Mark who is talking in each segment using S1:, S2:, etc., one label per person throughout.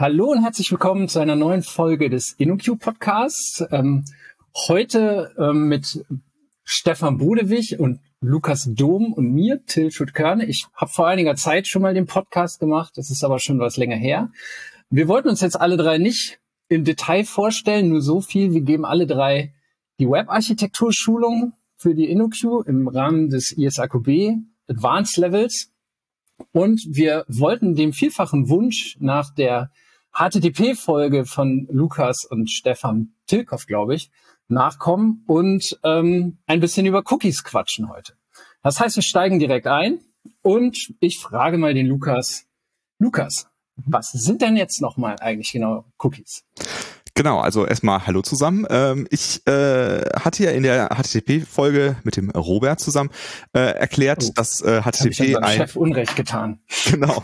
S1: Hallo und herzlich willkommen zu einer neuen Folge des InnoQ Podcasts. Ähm, heute ähm, mit Stefan Bodewig und Lukas Dom und mir, Till Schutt-Körne. Ich habe vor einiger Zeit schon mal den Podcast gemacht, das ist aber schon was länger her. Wir wollten uns jetzt alle drei nicht im Detail vorstellen, nur so viel. Wir geben alle drei die Web-Architektur-Schulung für die InnoQ im Rahmen des ISAQB Advanced Levels. Und wir wollten dem vielfachen Wunsch nach der HTTP-Folge von Lukas und Stefan Tilkoff, glaube ich, nachkommen und ähm, ein bisschen über Cookies quatschen heute. Das heißt, wir steigen direkt ein und ich frage mal den Lukas. Lukas, was sind denn jetzt nochmal eigentlich genau Cookies?
S2: Genau, also erstmal Hallo zusammen. Ähm, ich äh, hatte ja in der HTTP-Folge mit dem Robert zusammen äh, erklärt, oh, dass äh, HTTP
S1: ein Chef Unrecht getan.
S2: Genau,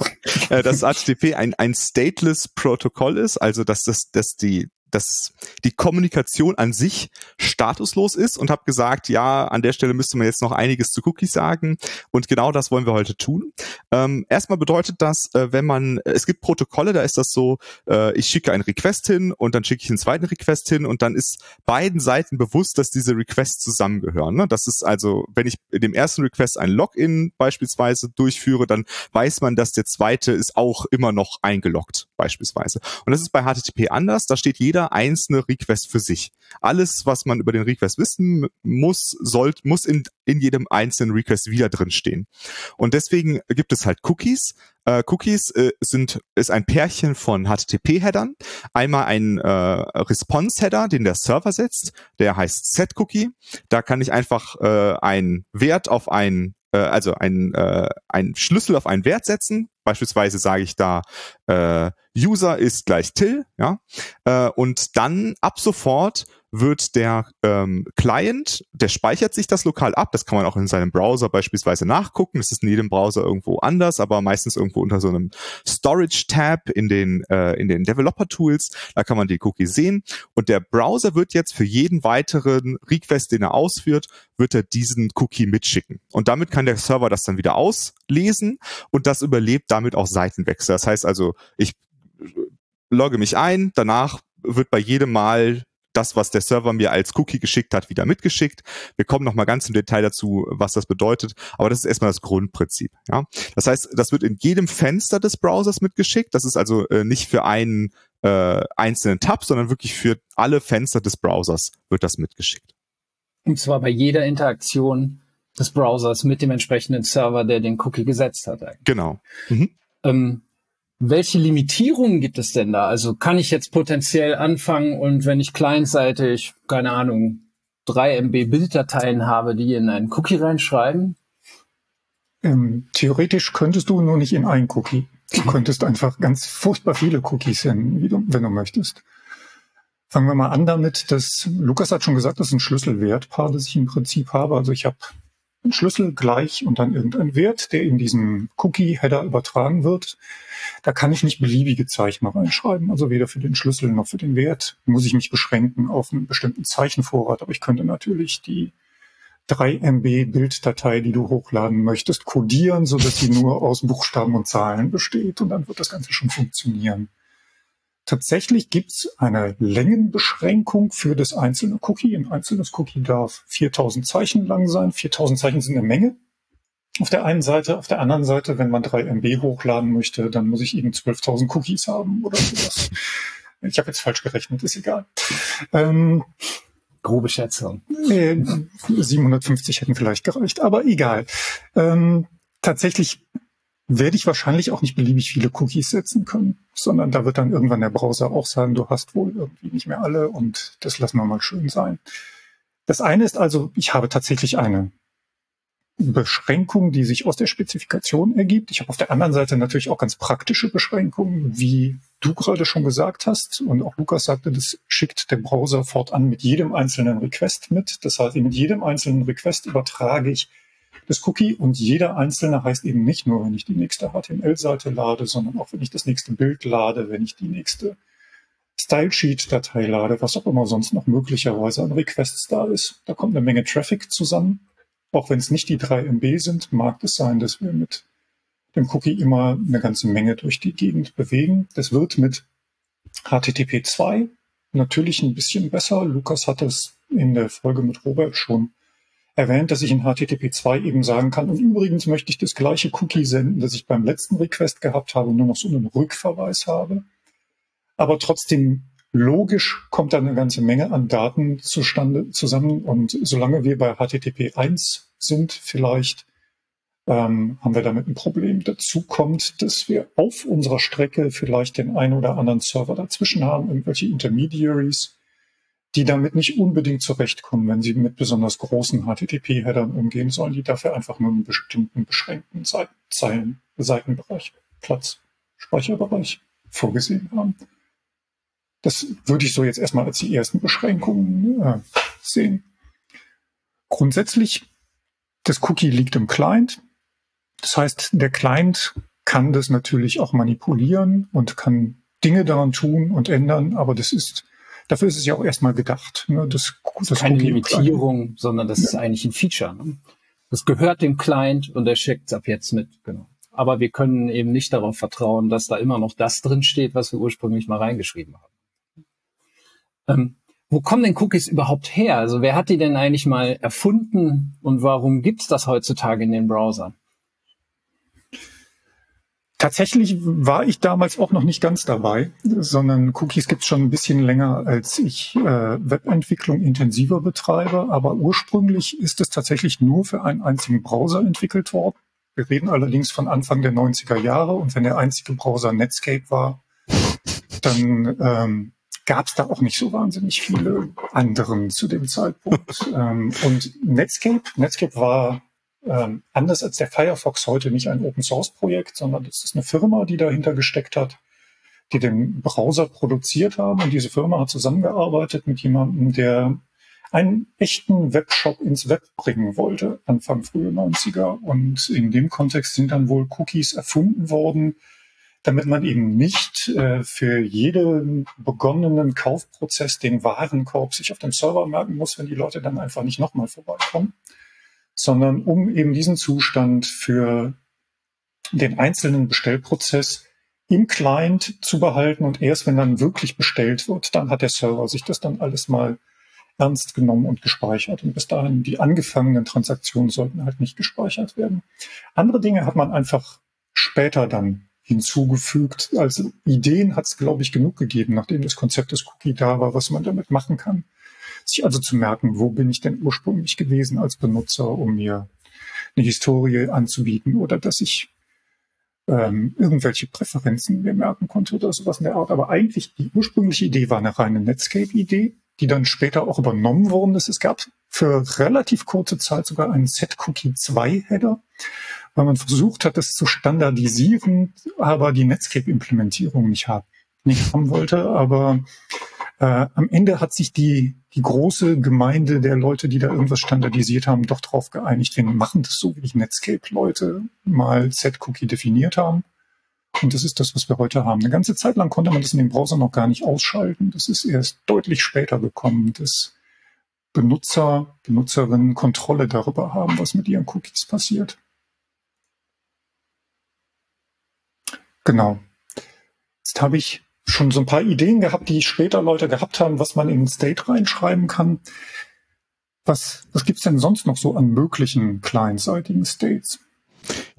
S2: äh, dass HTTP ein ein stateless Protokoll ist, also dass das dass die dass die Kommunikation an sich statuslos ist und habe gesagt, ja, an der Stelle müsste man jetzt noch einiges zu Cookies sagen und genau das wollen wir heute tun. Ähm, erstmal bedeutet das, äh, wenn man, es gibt Protokolle, da ist das so, äh, ich schicke einen Request hin und dann schicke ich einen zweiten Request hin und dann ist beiden Seiten bewusst, dass diese Requests zusammengehören. Ne? Das ist also, wenn ich in dem ersten Request ein Login beispielsweise durchführe, dann weiß man, dass der zweite ist auch immer noch eingeloggt beispielsweise. Und das ist bei HTTP anders, da steht jeder jeder einzelne Request für sich. Alles, was man über den Request wissen muss, soll, muss in, in jedem einzelnen Request wieder drin stehen. Und deswegen gibt es halt Cookies. Äh, Cookies äh, sind ist ein Pärchen von HTTP-Headern. Einmal ein äh, Response-Header, den der Server setzt. Der heißt Set-Cookie. Da kann ich einfach äh, einen Wert auf ein äh, also ein, äh, Schlüssel auf einen Wert setzen. Beispielsweise sage ich da äh, User ist gleich Till, ja, äh, und dann ab sofort wird der ähm, Client, der speichert sich das lokal ab. Das kann man auch in seinem Browser beispielsweise nachgucken. Das ist in jedem Browser irgendwo anders, aber meistens irgendwo unter so einem Storage-Tab in den, äh, in den Developer-Tools. Da kann man die Cookie sehen. Und der Browser wird jetzt für jeden weiteren Request, den er ausführt, wird er diesen Cookie mitschicken. Und damit kann der Server das dann wieder auslesen und das überlebt damit auch Seitenwechsel. Das heißt also, ich logge mich ein, danach wird bei jedem Mal das, was der Server mir als Cookie geschickt hat, wieder mitgeschickt. Wir kommen noch mal ganz im Detail dazu, was das bedeutet. Aber das ist erstmal das Grundprinzip. Ja? Das heißt, das wird in jedem Fenster des Browsers mitgeschickt. Das ist also äh, nicht für einen äh, einzelnen Tab, sondern wirklich für alle Fenster des Browsers wird das mitgeschickt.
S1: Und zwar bei jeder Interaktion des Browsers mit dem entsprechenden Server, der den Cookie gesetzt hat.
S2: Eigentlich. Genau. Mhm.
S1: Ähm, welche Limitierungen gibt es denn da? Also kann ich jetzt potenziell anfangen und wenn ich clientseitig, keine Ahnung, 3 MB Bilddateien habe, die in einen Cookie reinschreiben?
S3: Ähm, theoretisch könntest du nur nicht in einen Cookie. Du könntest einfach ganz furchtbar viele Cookies senden, du, wenn du möchtest. Fangen wir mal an damit, dass Lukas hat schon gesagt, das ist ein Schlüsselwertpaar, das ich im Prinzip habe. Also ich habe Schlüssel gleich und dann irgendein Wert, der in diesen Cookie-Header übertragen wird. Da kann ich nicht beliebige Zeichen reinschreiben. Also weder für den Schlüssel noch für den Wert muss ich mich beschränken auf einen bestimmten Zeichenvorrat. Aber ich könnte natürlich die 3 MB Bilddatei, die du hochladen möchtest, codieren, so dass sie nur aus Buchstaben und Zahlen besteht. Und dann wird das Ganze schon funktionieren. Tatsächlich gibt es eine Längenbeschränkung für das einzelne Cookie. Ein einzelnes Cookie darf 4000 Zeichen lang sein. 4000 Zeichen sind eine Menge. Auf der einen Seite, auf der anderen Seite, wenn man 3 MB hochladen möchte, dann muss ich eben 12.000 Cookies haben oder sowas. Ich habe jetzt falsch gerechnet, ist egal.
S1: Ähm, Grobe Schätzung.
S3: Äh, 750 hätten vielleicht gereicht, aber egal. Ähm, tatsächlich werde ich wahrscheinlich auch nicht beliebig viele Cookies setzen können, sondern da wird dann irgendwann der Browser auch sagen, du hast wohl irgendwie nicht mehr alle und das lassen wir mal schön sein. Das eine ist also, ich habe tatsächlich eine Beschränkung, die sich aus der Spezifikation ergibt. Ich habe auf der anderen Seite natürlich auch ganz praktische Beschränkungen, wie du gerade schon gesagt hast. Und auch Lukas sagte, das schickt der Browser fortan mit jedem einzelnen Request mit. Das heißt, mit jedem einzelnen Request übertrage ich das Cookie und jeder einzelne heißt eben nicht nur, wenn ich die nächste HTML-Seite lade, sondern auch wenn ich das nächste Bild lade, wenn ich die nächste Stylesheet-Datei lade, was auch immer sonst noch möglicherweise an Requests da ist. Da kommt eine Menge Traffic zusammen. Auch wenn es nicht die 3 MB sind, mag es sein, dass wir mit dem Cookie immer eine ganze Menge durch die Gegend bewegen. Das wird mit HTTP 2 natürlich ein bisschen besser. Lukas hat es in der Folge mit Robert schon erwähnt, dass ich in HTTP 2 eben sagen kann, und übrigens möchte ich das gleiche Cookie senden, das ich beim letzten Request gehabt habe, nur noch so einen Rückverweis habe. Aber trotzdem logisch kommt da eine ganze Menge an Daten zustande zusammen. Und solange wir bei HTTP 1 sind, vielleicht ähm, haben wir damit ein Problem. Dazu kommt, dass wir auf unserer Strecke vielleicht den einen oder anderen Server dazwischen haben, irgendwelche Intermediaries, die damit nicht unbedingt zurechtkommen, wenn sie mit besonders großen HTTP-Headern umgehen sollen, die dafür einfach nur einen bestimmten beschränkten Zeilen, Seitenbereich, Platz, Speicherbereich vorgesehen haben. Das würde ich so jetzt erstmal als die ersten Beschränkungen äh, sehen. Grundsätzlich, das Cookie liegt im Client. Das heißt, der Client kann das natürlich auch manipulieren und kann Dinge daran tun und ändern, aber das ist, dafür ist es ja auch erstmal gedacht.
S1: Ne? Das, das, das ist keine Limitierung, sondern das ja. ist eigentlich ein Feature. Ne? Das gehört dem Client und er schickt es ab jetzt mit, genau. Aber wir können eben nicht darauf vertrauen, dass da immer noch das drin steht, was wir ursprünglich mal reingeschrieben haben. Ähm, wo kommen denn Cookies überhaupt her? Also wer hat die denn eigentlich mal erfunden und warum gibt's das heutzutage in den Browsern?
S3: Tatsächlich war ich damals auch noch nicht ganz dabei, sondern Cookies gibt es schon ein bisschen länger, als ich äh, Webentwicklung intensiver betreibe. Aber ursprünglich ist es tatsächlich nur für einen einzigen Browser entwickelt worden. Wir reden allerdings von Anfang der 90er Jahre und wenn der einzige Browser Netscape war, dann ähm, gab es da auch nicht so wahnsinnig viele anderen zu dem Zeitpunkt. ähm, und Netscape, Netscape war ähm, anders als der Firefox heute nicht ein Open Source Projekt, sondern das ist eine Firma, die dahinter gesteckt hat, die den Browser produziert haben. Und diese Firma hat zusammengearbeitet mit jemandem, der einen echten Webshop ins Web bringen wollte, Anfang frühe 90er. Und in dem Kontext sind dann wohl Cookies erfunden worden, damit man eben nicht äh, für jeden begonnenen Kaufprozess den Warenkorb sich auf dem Server merken muss, wenn die Leute dann einfach nicht nochmal vorbeikommen, sondern um eben diesen Zustand für den einzelnen Bestellprozess im Client zu behalten und erst wenn dann wirklich bestellt wird, dann hat der Server sich das dann alles mal ernst genommen und gespeichert. Und bis dahin die angefangenen Transaktionen sollten halt nicht gespeichert werden. Andere Dinge hat man einfach später dann hinzugefügt. Als Ideen hat es, glaube ich, genug gegeben, nachdem das Konzept des Cookie da war, was man damit machen kann. Sich also zu merken, wo bin ich denn ursprünglich gewesen als Benutzer, um mir eine Historie anzubieten oder dass ich ähm, irgendwelche Präferenzen mir merken konnte oder sowas in der Art. Aber eigentlich die ursprüngliche Idee war eine reine Netscape-Idee, die dann später auch übernommen worden ist. Es gab für relativ kurze Zeit sogar einen Set-Cookie 2-Header, weil man versucht hat, das zu standardisieren, aber die Netscape-Implementierung nicht, haben, nicht haben wollte. Aber äh, am Ende hat sich die, die große Gemeinde der Leute, die da irgendwas standardisiert haben, doch darauf geeinigt, wir machen das so, wie die Netscape-Leute mal Z-Cookie definiert haben. Und das ist das, was wir heute haben. Eine ganze Zeit lang konnte man das in dem Browser noch gar nicht ausschalten. Das ist erst deutlich später gekommen, dass Benutzer, Benutzerinnen Kontrolle darüber haben, was mit ihren Cookies passiert. Genau. Jetzt habe ich schon so ein paar Ideen gehabt, die später Leute gehabt haben, was man in den State reinschreiben kann. Was, was gibt's denn sonst noch so an möglichen clientseitigen States?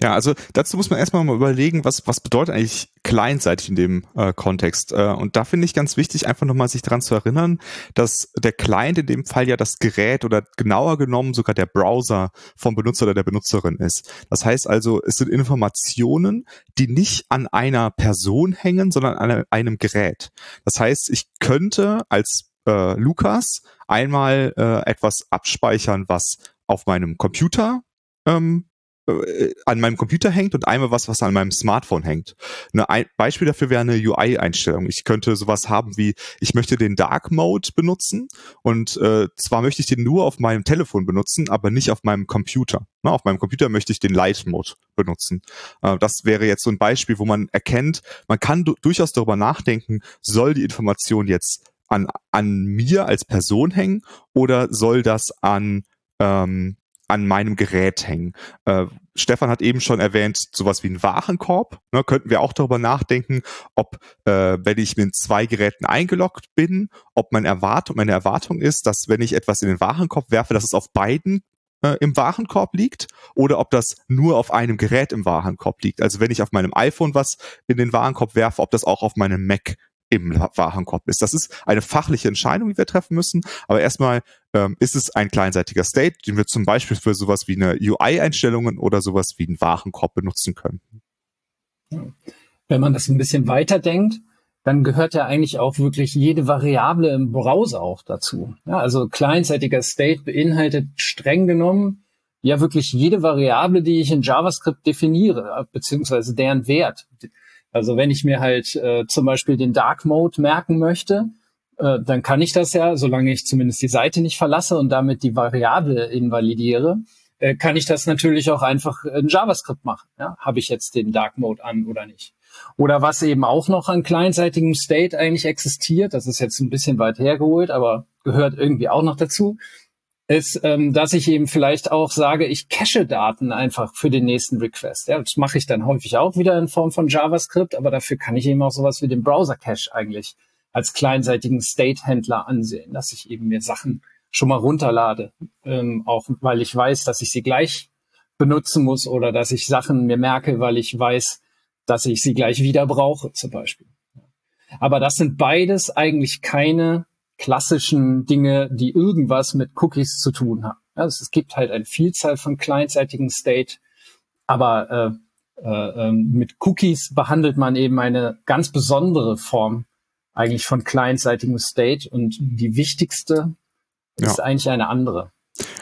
S2: Ja, also dazu muss man erstmal mal überlegen, was, was bedeutet eigentlich clientseitig in dem äh, Kontext. Äh, und da finde ich ganz wichtig, einfach nochmal sich daran zu erinnern, dass der Client in dem Fall ja das Gerät oder genauer genommen sogar der Browser vom Benutzer oder der Benutzerin ist. Das heißt also, es sind Informationen, die nicht an einer Person hängen, sondern an einem Gerät. Das heißt, ich könnte als äh, Lukas einmal äh, etwas abspeichern, was auf meinem Computer ähm, äh, an meinem Computer hängt und einmal was, was an meinem Smartphone hängt. Ein Beispiel dafür wäre eine UI-Einstellung. Ich könnte sowas haben wie, ich möchte den Dark Mode benutzen und äh, zwar möchte ich den nur auf meinem Telefon benutzen, aber nicht auf meinem Computer. Na, auf meinem Computer möchte ich den Light Mode benutzen. Äh, das wäre jetzt so ein Beispiel, wo man erkennt, man kann durchaus darüber nachdenken, soll die Information jetzt an, an mir als Person hängen oder soll das an ähm, an meinem Gerät hängen. Äh, Stefan hat eben schon erwähnt, sowas wie ein Warenkorb. Ne, könnten wir auch darüber nachdenken, ob, äh, wenn ich mit zwei Geräten eingeloggt bin, ob meine Erwartung, meine Erwartung ist, dass wenn ich etwas in den Warenkorb werfe, dass es auf beiden äh, im Warenkorb liegt oder ob das nur auf einem Gerät im Warenkorb liegt. Also wenn ich auf meinem iPhone was in den Warenkorb werfe, ob das auch auf meinem Mac im Warenkorb ist. Das ist eine fachliche Entscheidung, die wir treffen müssen. Aber erstmal ähm, ist es ein kleinseitiger State, den wir zum Beispiel für sowas wie eine UI-Einstellungen oder sowas wie einen Warenkorb benutzen können.
S1: Wenn man das ein bisschen weiterdenkt, dann gehört ja eigentlich auch wirklich jede Variable im Browser auch dazu. Ja, also kleinzeitiger State beinhaltet streng genommen ja wirklich jede Variable, die ich in JavaScript definiere, beziehungsweise deren Wert. Also wenn ich mir halt äh, zum Beispiel den Dark Mode merken möchte, äh, dann kann ich das ja, solange ich zumindest die Seite nicht verlasse und damit die Variable invalidiere, äh, kann ich das natürlich auch einfach in JavaScript machen. Ja? Habe ich jetzt den Dark Mode an oder nicht? Oder was eben auch noch an kleinseitigem State eigentlich existiert, das ist jetzt ein bisschen weit hergeholt, aber gehört irgendwie auch noch dazu, ist, ähm, dass ich eben vielleicht auch sage, ich cache Daten einfach für den nächsten Request. Ja, das mache ich dann häufig auch wieder in Form von JavaScript, aber dafür kann ich eben auch sowas wie den Browser-Cache eigentlich als kleinseitigen State-Händler ansehen, dass ich eben mir Sachen schon mal runterlade, ähm, auch weil ich weiß, dass ich sie gleich benutzen muss oder dass ich Sachen mir merke, weil ich weiß, dass ich sie gleich wieder brauche, zum Beispiel. Aber das sind beides eigentlich keine klassischen Dinge, die irgendwas mit Cookies zu tun haben. Also es gibt halt eine Vielzahl von kleinseitigen State, aber äh, äh, ähm, mit Cookies behandelt man eben eine ganz besondere Form eigentlich von kleinseitigem State und die wichtigste ja. ist eigentlich eine andere.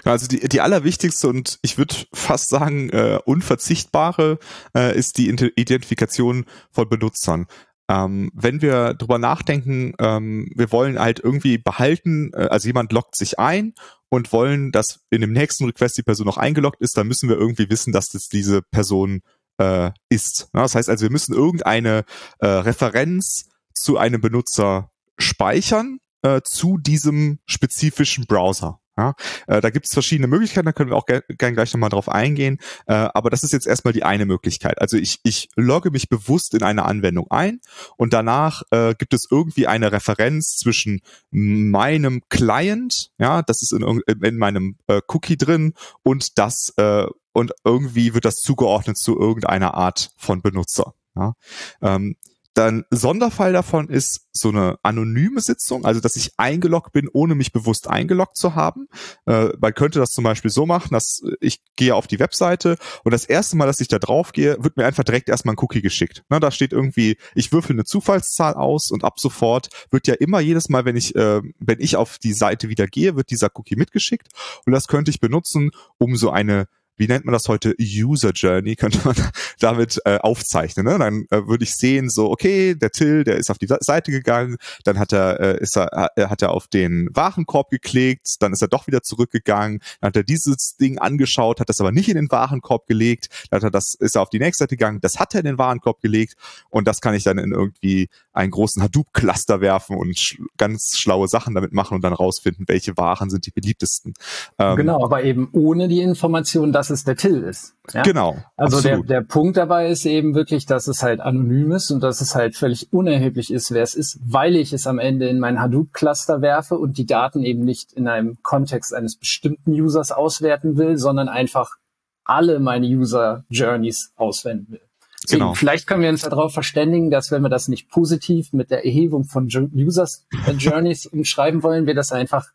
S2: Also die, die allerwichtigste und ich würde fast sagen äh, unverzichtbare äh, ist die Identifikation von Benutzern. Ähm, wenn wir drüber nachdenken, ähm, wir wollen halt irgendwie behalten, äh, also jemand loggt sich ein und wollen, dass in dem nächsten Request die Person noch eingeloggt ist, dann müssen wir irgendwie wissen, dass das diese Person äh, ist. Ja, das heißt also, wir müssen irgendeine äh, Referenz zu einem Benutzer speichern äh, zu diesem spezifischen Browser. Ja, äh, da gibt es verschiedene Möglichkeiten, da können wir auch gerne gleich nochmal drauf eingehen. Äh, aber das ist jetzt erstmal die eine Möglichkeit. Also ich, ich logge mich bewusst in eine Anwendung ein und danach äh, gibt es irgendwie eine Referenz zwischen meinem Client, ja, das ist in, in meinem äh, Cookie drin und das äh, und irgendwie wird das zugeordnet zu irgendeiner Art von Benutzer. Ja. Ähm, dann Sonderfall davon ist so eine anonyme Sitzung, also dass ich eingeloggt bin, ohne mich bewusst eingeloggt zu haben. Äh, man könnte das zum Beispiel so machen, dass ich gehe auf die Webseite und das erste Mal, dass ich da drauf gehe, wird mir einfach direkt erstmal ein Cookie geschickt. Na, da steht irgendwie, ich würfel eine Zufallszahl aus und ab sofort wird ja immer jedes Mal, wenn ich, äh, wenn ich auf die Seite wieder gehe, wird dieser Cookie mitgeschickt und das könnte ich benutzen, um so eine wie nennt man das heute, User Journey, könnte man damit äh, aufzeichnen. Ne? Dann äh, würde ich sehen, so, okay, der Till, der ist auf die Seite gegangen, dann hat er, äh, ist er, äh, hat er auf den Warenkorb geklickt, dann ist er doch wieder zurückgegangen, dann hat er dieses Ding angeschaut, hat das aber nicht in den Warenkorb gelegt, dann hat er das, ist er auf die nächste Seite gegangen, das hat er in den Warenkorb gelegt und das kann ich dann in irgendwie einen großen Hadoop-Cluster werfen und sch ganz schlaue Sachen damit machen und dann rausfinden, welche Waren sind die beliebtesten.
S1: Ähm, genau, aber eben ohne die Information, dass es der Till ist.
S2: Ja? Genau.
S1: Also der, der Punkt dabei ist eben wirklich, dass es halt anonym ist und dass es halt völlig unerheblich ist, wer es ist, weil ich es am Ende in mein Hadoop-Cluster werfe und die Daten eben nicht in einem Kontext eines bestimmten Users auswerten will, sondern einfach alle meine User-Journeys auswenden will. Deswegen, genau. Vielleicht können wir uns darauf verständigen, dass wenn wir das nicht positiv mit der Erhebung von Users äh, Journeys umschreiben wollen, wir das einfach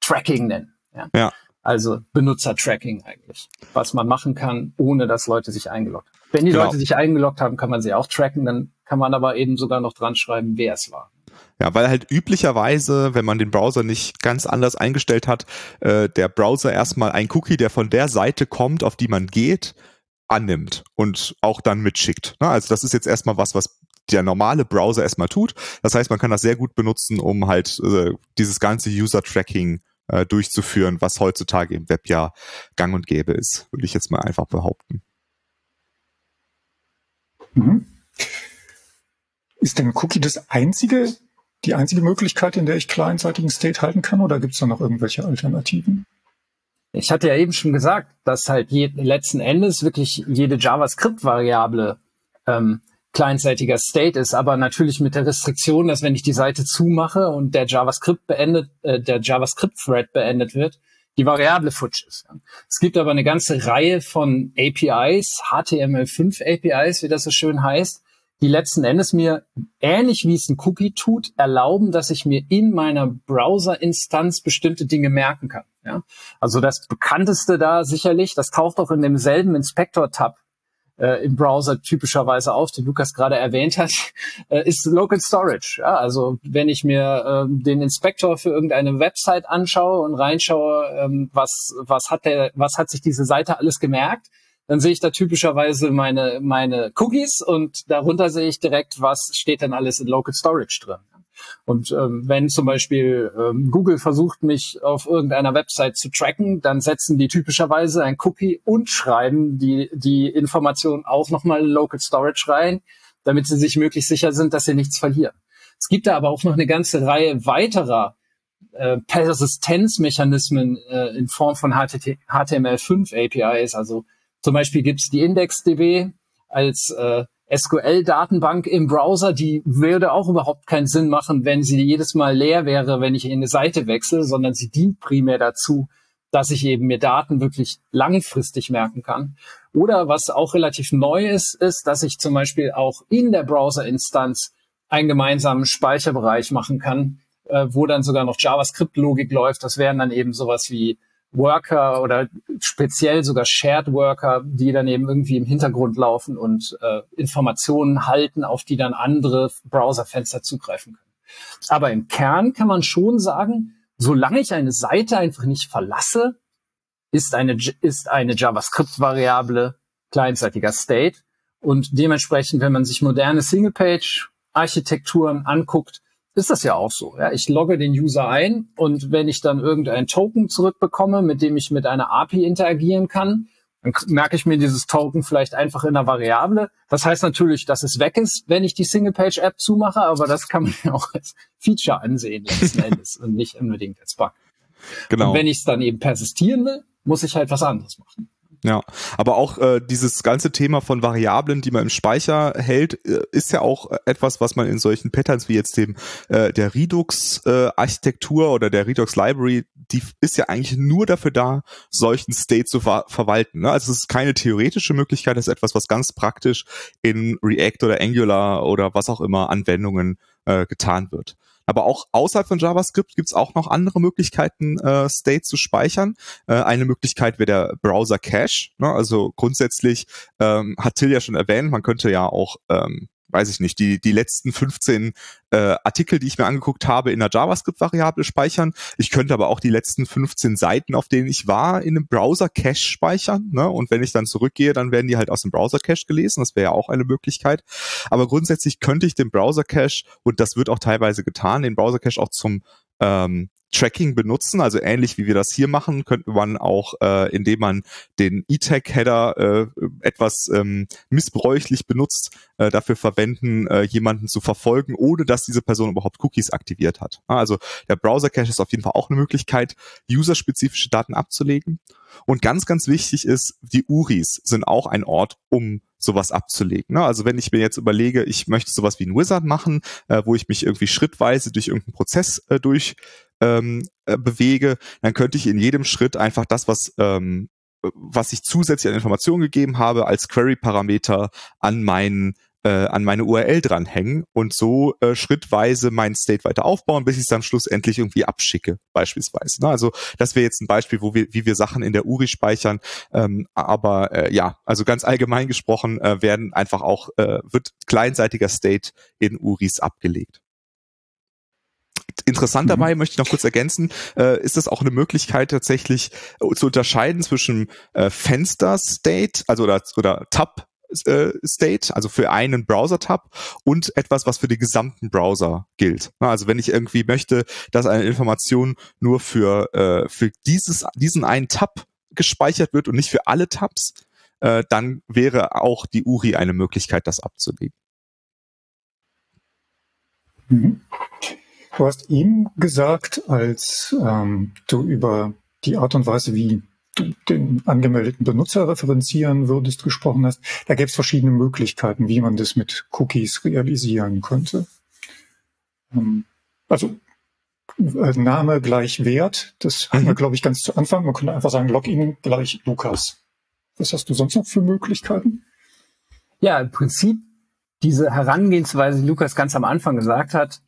S1: Tracking nennen. Ja. ja. Also Benutzer-Tracking eigentlich, was man machen kann, ohne dass Leute sich eingeloggt haben. Wenn die genau. Leute sich eingeloggt haben, kann man sie auch tracken, dann kann man aber eben sogar noch dran schreiben, wer es war.
S2: Ja, weil halt üblicherweise, wenn man den Browser nicht ganz anders eingestellt hat, äh, der Browser erstmal ein Cookie, der von der Seite kommt, auf die man geht, annimmt und auch dann mitschickt. Also das ist jetzt erstmal was, was der normale Browser erstmal tut. Das heißt, man kann das sehr gut benutzen, um halt äh, dieses ganze User-Tracking äh, durchzuführen, was heutzutage im Web ja gang und gäbe ist, würde ich jetzt mal einfach behaupten.
S3: Mhm. Ist denn Cookie das einzige, die einzige Möglichkeit, in der ich kleinseitigen State halten kann, oder gibt es da noch irgendwelche Alternativen?
S1: Ich hatte ja eben schon gesagt, dass halt je, letzten Endes wirklich jede JavaScript-Variable ähm, kleinseitiger State ist, aber natürlich mit der Restriktion, dass wenn ich die Seite zumache und der JavaScript beendet, äh, der JavaScript-Thread beendet wird, die Variable futsch ist. Es gibt aber eine ganze Reihe von APIs, HTML5 APIs, wie das so schön heißt, die letzten Endes mir ähnlich wie es ein Cookie tut, erlauben, dass ich mir in meiner Browser-Instanz bestimmte Dinge merken kann. Ja? Also das bekannteste da sicherlich, das taucht auch in demselben Inspector-Tab äh, im Browser typischerweise auf, den Lukas gerade erwähnt hat, äh, ist Local Storage. Ja, also wenn ich mir äh, den Inspector für irgendeine Website anschaue und reinschaue, ähm, was, was hat der, was hat sich diese Seite alles gemerkt, dann sehe ich da typischerweise meine, meine Cookies und darunter sehe ich direkt, was steht denn alles in Local Storage drin. Und ähm, wenn zum Beispiel ähm, Google versucht, mich auf irgendeiner Website zu tracken, dann setzen die typischerweise ein Cookie und schreiben die, die Information auch nochmal in Local Storage rein, damit sie sich möglichst sicher sind, dass sie nichts verlieren. Es gibt da aber auch noch eine ganze Reihe weiterer äh, Persistenzmechanismen äh, in Form von HTML5 APIs. Also zum Beispiel gibt es die IndexDB als äh, SQL-Datenbank im Browser, die würde auch überhaupt keinen Sinn machen, wenn sie jedes Mal leer wäre, wenn ich in eine Seite wechsle, sondern sie dient primär dazu, dass ich eben mir Daten wirklich langfristig merken kann. Oder was auch relativ neu ist, ist, dass ich zum Beispiel auch in der Browser-Instanz einen gemeinsamen Speicherbereich machen kann, äh, wo dann sogar noch JavaScript-Logik läuft. Das wären dann eben sowas wie Worker oder speziell sogar Shared Worker, die dann eben irgendwie im Hintergrund laufen und äh, Informationen halten, auf die dann andere Browserfenster zugreifen können. Aber im Kern kann man schon sagen, solange ich eine Seite einfach nicht verlasse, ist eine, ist eine JavaScript-Variable kleinzeitiger State. Und dementsprechend, wenn man sich moderne Single-Page-Architekturen anguckt, ist das ja auch so. Ja? Ich logge den User ein und wenn ich dann irgendein Token zurückbekomme, mit dem ich mit einer API interagieren kann, dann merke ich mir dieses Token vielleicht einfach in einer Variable. Das heißt natürlich, dass es weg ist, wenn ich die Single-Page-App zumache, aber das kann man ja auch als Feature ansehen letzten Endes und nicht unbedingt als Bug. Genau. Und wenn ich es dann eben persistieren will, muss ich halt was anderes machen.
S2: Ja, aber auch äh, dieses ganze Thema von Variablen, die man im Speicher hält, äh, ist ja auch etwas, was man in solchen Patterns wie jetzt dem äh, der Redux-Architektur äh, oder der Redux-Library, die ist ja eigentlich nur dafür da, solchen State zu ver verwalten. Ne? Also es ist keine theoretische Möglichkeit, das ist etwas, was ganz praktisch in React oder Angular oder was auch immer Anwendungen äh, getan wird. Aber auch außerhalb von JavaScript gibt es auch noch andere Möglichkeiten, äh, State zu speichern. Äh, eine Möglichkeit wäre der Browser Cache. Ne? Also grundsätzlich ähm, hat Till ja schon erwähnt, man könnte ja auch ähm, weiß ich nicht, die, die letzten 15 äh, Artikel, die ich mir angeguckt habe, in einer JavaScript-Variable speichern. Ich könnte aber auch die letzten 15 Seiten, auf denen ich war, in einem Browser-Cache speichern. Ne? Und wenn ich dann zurückgehe, dann werden die halt aus dem Browser-Cache gelesen. Das wäre ja auch eine Möglichkeit. Aber grundsätzlich könnte ich den Browser-Cache, und das wird auch teilweise getan, den Browser-Cache auch zum ähm, Tracking benutzen, also ähnlich wie wir das hier machen, könnte man auch, äh, indem man den E-Tag-Header äh, etwas ähm, missbräuchlich benutzt, äh, dafür verwenden, äh, jemanden zu verfolgen, ohne dass diese Person überhaupt Cookies aktiviert hat. Also der Browser-Cache ist auf jeden Fall auch eine Möglichkeit, userspezifische Daten abzulegen. Und ganz, ganz wichtig ist, die URIs sind auch ein Ort, um sowas abzulegen. Ne? Also wenn ich mir jetzt überlege, ich möchte sowas wie ein Wizard machen, äh, wo ich mich irgendwie schrittweise durch irgendeinen Prozess äh, durch ähm, äh, bewege, dann könnte ich in jedem Schritt einfach das, was ähm, was ich zusätzlich an Informationen gegeben habe, als Query-Parameter an meinen äh, an meine URL dranhängen und so äh, schrittweise mein State weiter aufbauen, bis ich es dann schlussendlich irgendwie abschicke, beispielsweise. Ne? Also das wäre jetzt ein Beispiel, wo wir, wie wir Sachen in der URI speichern. Ähm, aber äh, ja, also ganz allgemein gesprochen äh, werden einfach auch, äh, wird kleinseitiger State in URIs abgelegt. Interessant mhm. dabei, möchte ich noch kurz ergänzen, äh, ist es auch eine Möglichkeit tatsächlich äh, zu unterscheiden zwischen äh, Fenster-State, also oder, oder Tab State, also für einen Browser-Tab und etwas, was für den gesamten Browser gilt. Also wenn ich irgendwie möchte, dass eine Information nur für, äh, für dieses, diesen einen Tab gespeichert wird und nicht für alle Tabs, äh, dann wäre auch die URI eine Möglichkeit, das abzulegen.
S3: Mhm. Du hast ihm gesagt, als ähm, du über die Art und Weise, wie du den angemeldeten Benutzer referenzieren würdest, gesprochen hast. Da gäbe es verschiedene Möglichkeiten, wie man das mit Cookies realisieren könnte. Ähm, also äh, Name gleich Wert, das hatten wir, mhm. glaube ich, ganz zu Anfang. Man könnte einfach sagen, Login gleich Lukas. Was hast du sonst noch für Möglichkeiten?
S1: Ja, im Prinzip diese Herangehensweise, die Lukas ganz am Anfang gesagt hat,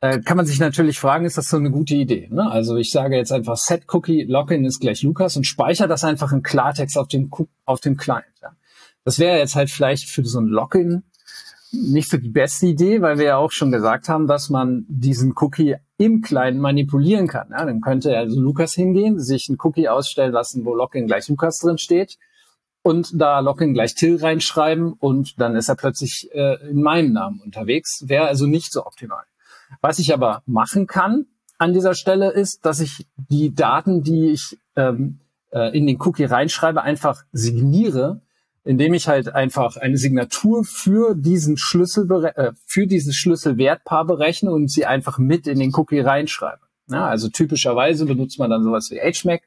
S1: äh, kann man sich natürlich fragen, ist das so eine gute Idee? Ne? Also ich sage jetzt einfach Set Cookie Login ist gleich Lukas und speichere das einfach in Klartext auf dem auf dem Client. Ja? Das wäre jetzt halt vielleicht für so ein Login nicht so die beste Idee, weil wir ja auch schon gesagt haben, dass man diesen Cookie im Client manipulieren kann. Ja? Dann könnte also Lukas hingehen, sich einen Cookie ausstellen lassen, wo Login gleich Lukas drin steht und da Login gleich Till reinschreiben und dann ist er plötzlich äh, in meinem Namen unterwegs. Wäre also nicht so optimal. Was ich aber machen kann an dieser Stelle ist, dass ich die Daten, die ich ähm, äh, in den Cookie reinschreibe, einfach signiere, indem ich halt einfach eine Signatur für diesen Schlüssel äh, für dieses Schlüsselwertpaar berechne und sie einfach mit in den Cookie reinschreibe. Ja, also typischerweise benutzt man dann sowas wie HMAC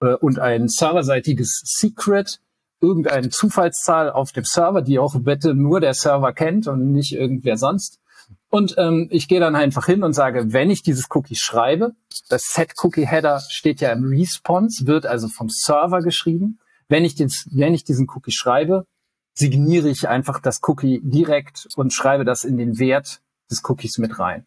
S1: äh, und ein serverseitiges Secret, irgendeine Zufallszahl auf dem Server, die auch bitte nur der Server kennt und nicht irgendwer sonst. Und ähm, ich gehe dann einfach hin und sage, wenn ich dieses Cookie schreibe, das Set Cookie Header steht ja im Response, wird also vom Server geschrieben. Wenn ich, den, wenn ich diesen Cookie schreibe, signiere ich einfach das Cookie direkt und schreibe das in den Wert des Cookies mit rein.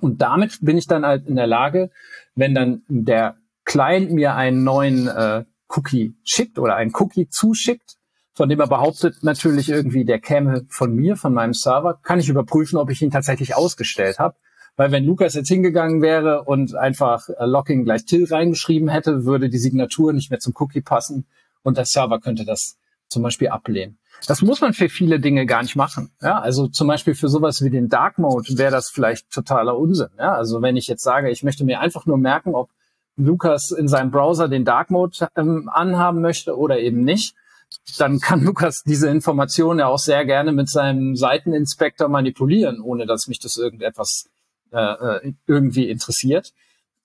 S1: Und damit bin ich dann halt in der Lage, wenn dann der Client mir einen neuen äh, Cookie schickt oder einen Cookie zuschickt, von dem er behauptet natürlich irgendwie, der käme von mir, von meinem Server, kann ich überprüfen, ob ich ihn tatsächlich ausgestellt habe. Weil wenn Lukas jetzt hingegangen wäre und einfach äh, Locking gleich Till reingeschrieben hätte, würde die Signatur nicht mehr zum Cookie passen und der Server könnte das zum Beispiel ablehnen. Das muss man für viele Dinge gar nicht machen. Ja, also zum Beispiel für sowas wie den Dark Mode wäre das vielleicht totaler Unsinn. Ja, also wenn ich jetzt sage, ich möchte mir einfach nur merken, ob Lukas in seinem Browser den Dark Mode ähm, anhaben möchte oder eben nicht, dann kann Lukas diese Information ja auch sehr gerne mit seinem Seiteninspektor manipulieren, ohne dass mich das irgendetwas äh, äh, irgendwie interessiert.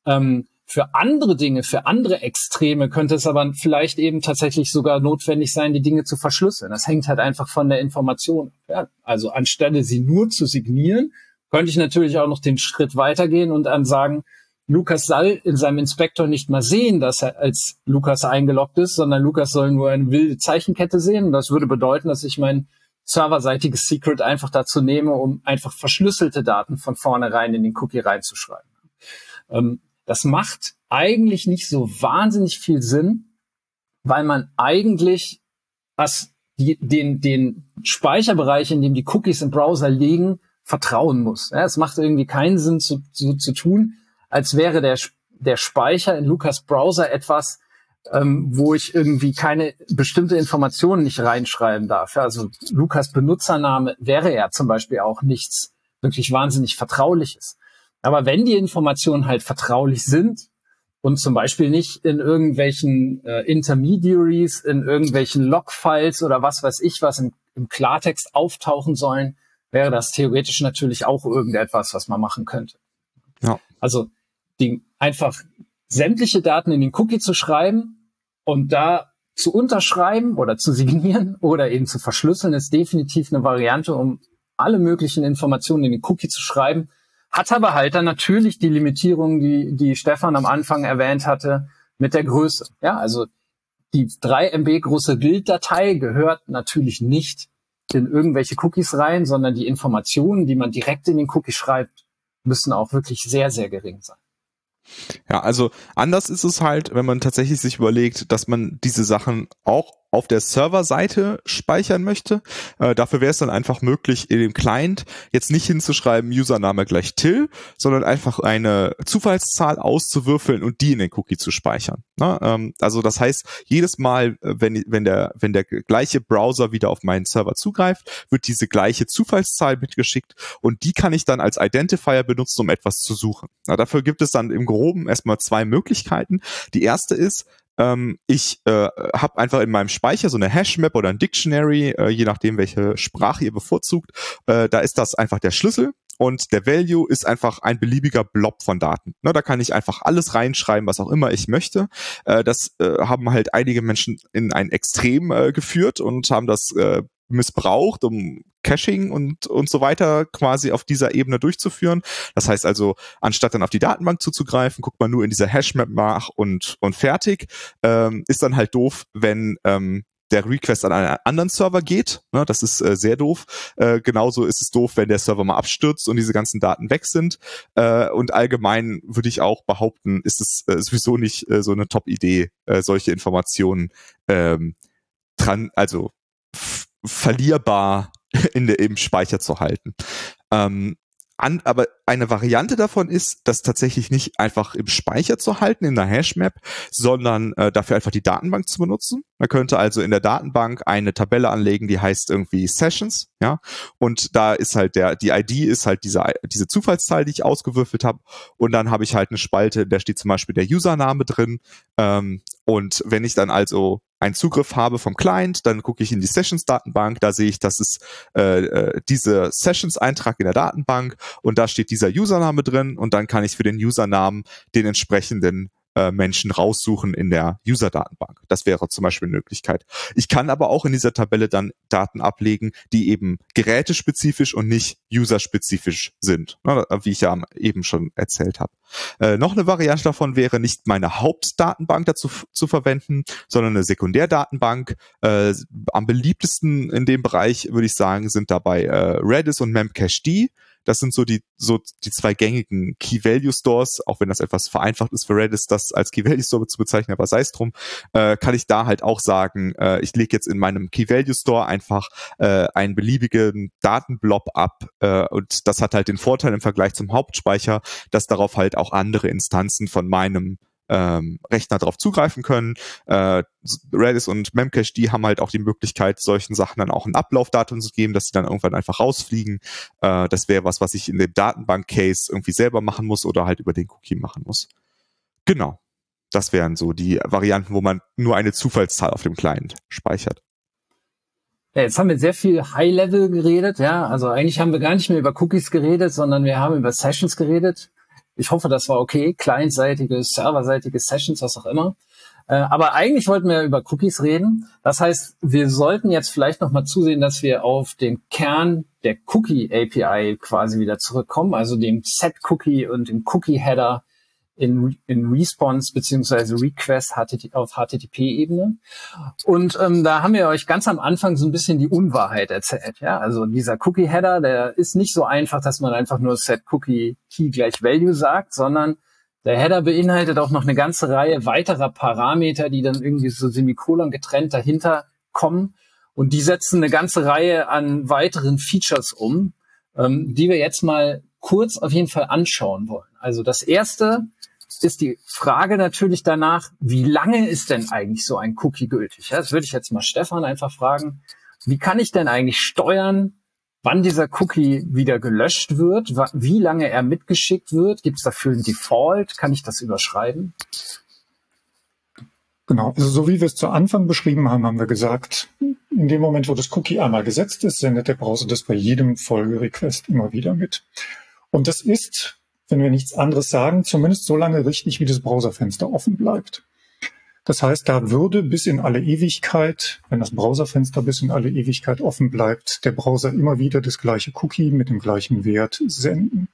S1: Ähm, für andere Dinge, für andere Extreme könnte es aber vielleicht eben tatsächlich sogar notwendig sein, die Dinge zu verschlüsseln. Das hängt halt einfach von der Information. Ja, also anstelle sie nur zu signieren, könnte ich natürlich auch noch den Schritt weitergehen und dann sagen, Lukas soll in seinem Inspektor nicht mal sehen, dass er als Lukas eingeloggt ist, sondern Lukas soll nur eine wilde Zeichenkette sehen. Und das würde bedeuten, dass ich mein serverseitiges Secret einfach dazu nehme, um einfach verschlüsselte Daten von vornherein in den Cookie reinzuschreiben. Ähm, das macht eigentlich nicht so wahnsinnig viel Sinn, weil man eigentlich was die, den, den Speicherbereich, in dem die Cookies im Browser liegen, vertrauen muss. Ja, es macht irgendwie keinen Sinn zu, zu, zu tun, als wäre der, der Speicher in Lukas Browser etwas, ähm, wo ich irgendwie keine bestimmte Informationen nicht reinschreiben darf. Ja, also Lukas Benutzername wäre ja zum Beispiel auch nichts wirklich wahnsinnig Vertrauliches. Aber wenn die Informationen halt vertraulich sind und zum Beispiel nicht in irgendwelchen äh, Intermediaries, in irgendwelchen Logfiles oder was weiß ich was im, im Klartext auftauchen sollen, wäre das theoretisch natürlich auch irgendetwas, was man machen könnte. Ja. Also die einfach sämtliche Daten in den Cookie zu schreiben und da zu unterschreiben oder zu signieren oder eben zu verschlüsseln, ist definitiv eine Variante, um alle möglichen Informationen in den Cookie zu schreiben. Hat aber halt dann natürlich die Limitierung, die, die Stefan am Anfang erwähnt hatte, mit der Größe. Ja, also die 3 MB große Bilddatei gehört natürlich nicht in irgendwelche Cookies rein, sondern die Informationen, die man direkt in den Cookie schreibt, müssen auch wirklich sehr, sehr gering sein.
S2: Ja, also anders ist es halt, wenn man tatsächlich sich überlegt, dass man diese Sachen auch auf der Serverseite speichern möchte. Äh, dafür wäre es dann einfach möglich, in dem Client jetzt nicht hinzuschreiben, Username gleich Till, sondern einfach eine Zufallszahl auszuwürfeln und die in den Cookie zu speichern. Ne? Ähm, also das heißt, jedes Mal, äh, wenn, wenn, der, wenn der gleiche Browser wieder auf meinen Server zugreift, wird diese gleiche Zufallszahl mitgeschickt und die kann ich dann als Identifier benutzen, um etwas zu suchen. Na, dafür gibt es dann im Groben erstmal zwei Möglichkeiten. Die erste ist, ähm, ich äh, habe einfach in meinem Speicher so eine Hashmap oder ein Dictionary, äh, je nachdem, welche Sprache ihr bevorzugt. Äh, da ist das einfach der Schlüssel und der Value ist einfach ein beliebiger Blob von Daten. Ne, da kann ich einfach alles reinschreiben, was auch immer ich möchte. Äh, das äh, haben halt einige Menschen in ein Extrem äh, geführt und haben das äh, missbraucht, um Caching und, und so weiter quasi auf dieser Ebene durchzuführen. Das heißt also, anstatt dann auf die Datenbank zuzugreifen, guckt man nur in dieser Hashmap nach und, und fertig. Ähm, ist dann halt doof, wenn ähm, der Request an einen anderen Server geht. Ne, das ist äh, sehr doof. Äh, genauso ist es doof, wenn der Server mal abstürzt und diese ganzen Daten weg sind. Äh, und allgemein würde ich auch behaupten, ist es äh, sowieso nicht äh, so eine Top-Idee, äh, solche Informationen ähm, dran, also verlierbar in der, im Speicher zu halten. Ähm, an, aber eine Variante davon ist, das tatsächlich nicht einfach im Speicher zu halten, in der Hashmap, sondern äh, dafür einfach die Datenbank zu benutzen. Man könnte also in der Datenbank eine Tabelle anlegen, die heißt irgendwie Sessions, ja, und da ist halt der, die ID ist halt diese, diese Zufallszahl, die ich ausgewürfelt habe, und dann habe ich halt eine Spalte, da steht zum Beispiel der Username drin, ähm, und wenn ich dann also einen Zugriff habe vom Client, dann gucke ich in die Sessions-Datenbank, da sehe ich, dass es äh, äh, diese Sessions-Eintrag in der Datenbank und da steht dieser Username drin und dann kann ich für den Usernamen den entsprechenden äh, Menschen raussuchen in der User-Datenbank. Das wäre zum Beispiel eine Möglichkeit. Ich kann aber auch in dieser Tabelle dann Daten ablegen, die eben gerätespezifisch und nicht userspezifisch sind, ne, wie ich ja eben schon erzählt habe. Äh, noch eine Variante davon wäre nicht meine Hauptdatenbank dazu zu verwenden, sondern eine Sekundärdatenbank. Äh, am beliebtesten in dem Bereich würde ich sagen sind dabei äh, Redis und Memcached. Das sind so die, so die zwei gängigen Key-Value-Stores, auch wenn das etwas vereinfacht ist für Redis, das als Key-Value-Store zu bezeichnen, aber sei es drum, äh, kann ich da halt auch sagen, äh, ich lege jetzt in meinem Key-Value-Store einfach äh, einen beliebigen Datenblob ab äh, und das hat halt den Vorteil im Vergleich zum Hauptspeicher, dass darauf halt auch andere Instanzen von meinem ähm, Rechner darauf zugreifen können. Äh, Redis und Memcache, die haben halt auch die Möglichkeit, solchen Sachen dann auch ein Ablaufdatum zu geben, dass sie dann irgendwann einfach rausfliegen. Äh, das wäre was, was ich in dem Datenbank-Case irgendwie selber machen muss oder halt über den Cookie machen muss. Genau. Das wären so die Varianten, wo man nur eine Zufallszahl auf dem Client speichert.
S1: Ja, jetzt haben wir sehr viel High-Level geredet, ja. Also eigentlich haben wir gar nicht mehr über Cookies geredet, sondern wir haben über Sessions geredet. Ich hoffe, das war okay. Clientseitige, serverseitige Sessions, was auch immer. Äh, aber eigentlich wollten wir über Cookies reden. Das heißt, wir sollten jetzt vielleicht noch mal zusehen, dass wir auf den Kern der Cookie API quasi wieder zurückkommen, also dem Set Cookie und dem Cookie Header in, in Response beziehungsweise Request auf HTTP-Ebene. Und ähm, da haben wir euch ganz am Anfang so ein bisschen die Unwahrheit erzählt. Ja, also dieser Cookie-Header, der ist nicht so einfach, dass man einfach nur Set Cookie Key gleich Value sagt, sondern der Header beinhaltet auch noch eine ganze Reihe weiterer Parameter, die dann irgendwie so semikolon getrennt dahinter kommen. Und die setzen eine ganze Reihe an weiteren Features um, ähm, die wir jetzt mal kurz auf jeden Fall anschauen wollen. Also das erste ist die Frage natürlich danach, wie lange ist denn eigentlich so ein Cookie gültig? Das würde ich jetzt mal Stefan einfach fragen. Wie kann ich denn eigentlich steuern, wann dieser Cookie wieder gelöscht wird, wie lange er mitgeschickt wird? Gibt es dafür ein Default? Kann ich das überschreiben?
S3: Genau, also so wie wir es zu Anfang beschrieben haben, haben wir gesagt, in dem Moment, wo das Cookie einmal gesetzt ist, sendet der Browser das bei jedem Folgerequest immer wieder mit. Und das ist wenn wir nichts anderes sagen, zumindest so lange richtig, wie das Browserfenster offen bleibt. Das heißt, da würde bis in alle Ewigkeit, wenn das Browserfenster bis in alle Ewigkeit offen bleibt, der Browser immer wieder das gleiche Cookie mit dem gleichen Wert senden.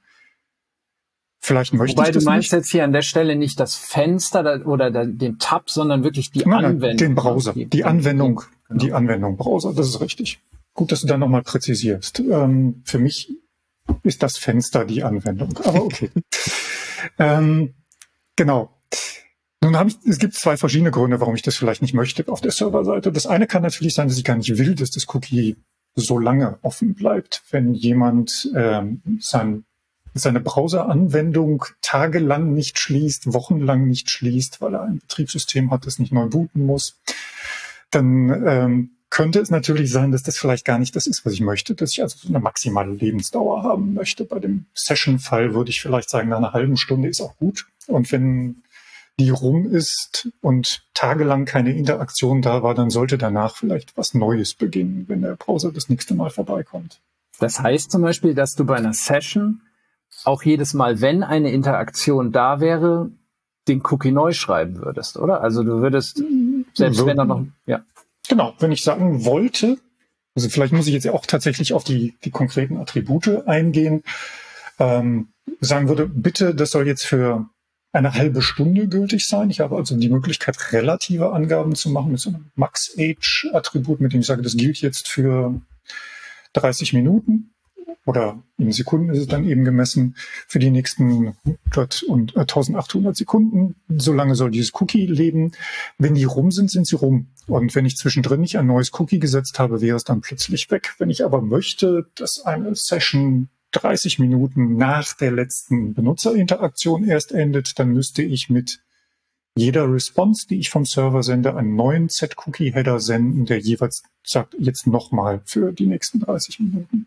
S1: Vielleicht möchte Wobei ich das du meinst nicht. jetzt hier an der Stelle nicht das Fenster oder den Tab, sondern wirklich die nein, Anwendung.
S3: Den Browser, die Anwendung, genau. die Anwendung Browser, das ist richtig. Gut, dass du da nochmal präzisierst. Ähm, für mich ist das Fenster die Anwendung. Aber okay. ähm, genau. Nun habe ich, es gibt zwei verschiedene Gründe, warum ich das vielleicht nicht möchte auf der Serverseite. Das eine kann natürlich sein, dass ich gar nicht will, dass das Cookie so lange offen bleibt. Wenn jemand ähm, sein, seine Browser-Anwendung tagelang nicht schließt, wochenlang nicht schließt, weil er ein Betriebssystem hat, das nicht neu booten muss, dann ähm, könnte es natürlich sein, dass das vielleicht gar nicht das ist, was ich möchte, dass ich also eine maximale Lebensdauer haben möchte. Bei dem Session-Fall würde ich vielleicht sagen, nach einer halben Stunde ist auch gut. Und wenn die rum ist und tagelang keine Interaktion da war, dann sollte danach vielleicht was Neues beginnen, wenn der Browser das nächste Mal vorbeikommt.
S1: Das heißt zum Beispiel, dass du bei einer Session auch jedes Mal, wenn eine Interaktion da wäre, den Cookie neu schreiben würdest, oder? Also du würdest, selbst wenn er noch, ja.
S3: Genau, wenn ich sagen wollte, also vielleicht muss ich jetzt auch tatsächlich auf die, die konkreten Attribute eingehen, ähm, sagen würde, bitte, das soll jetzt für eine halbe Stunde gültig sein. Ich habe also die Möglichkeit, relative Angaben zu machen mit so einem Max-Age-Attribut, mit dem ich sage, das gilt jetzt für 30 Minuten oder in Sekunden ist es dann eben gemessen für die nächsten 100 und äh, 1800 Sekunden. Solange soll dieses Cookie leben. Wenn die rum sind, sind sie rum. Und wenn ich zwischendrin nicht ein neues Cookie gesetzt habe, wäre es dann plötzlich weg. Wenn ich aber möchte, dass eine Session 30 Minuten nach der letzten Benutzerinteraktion erst endet, dann müsste ich mit jeder Response, die ich vom Server sende, einen neuen Set-Cookie-Header senden, der jeweils sagt, jetzt nochmal für die nächsten 30 Minuten.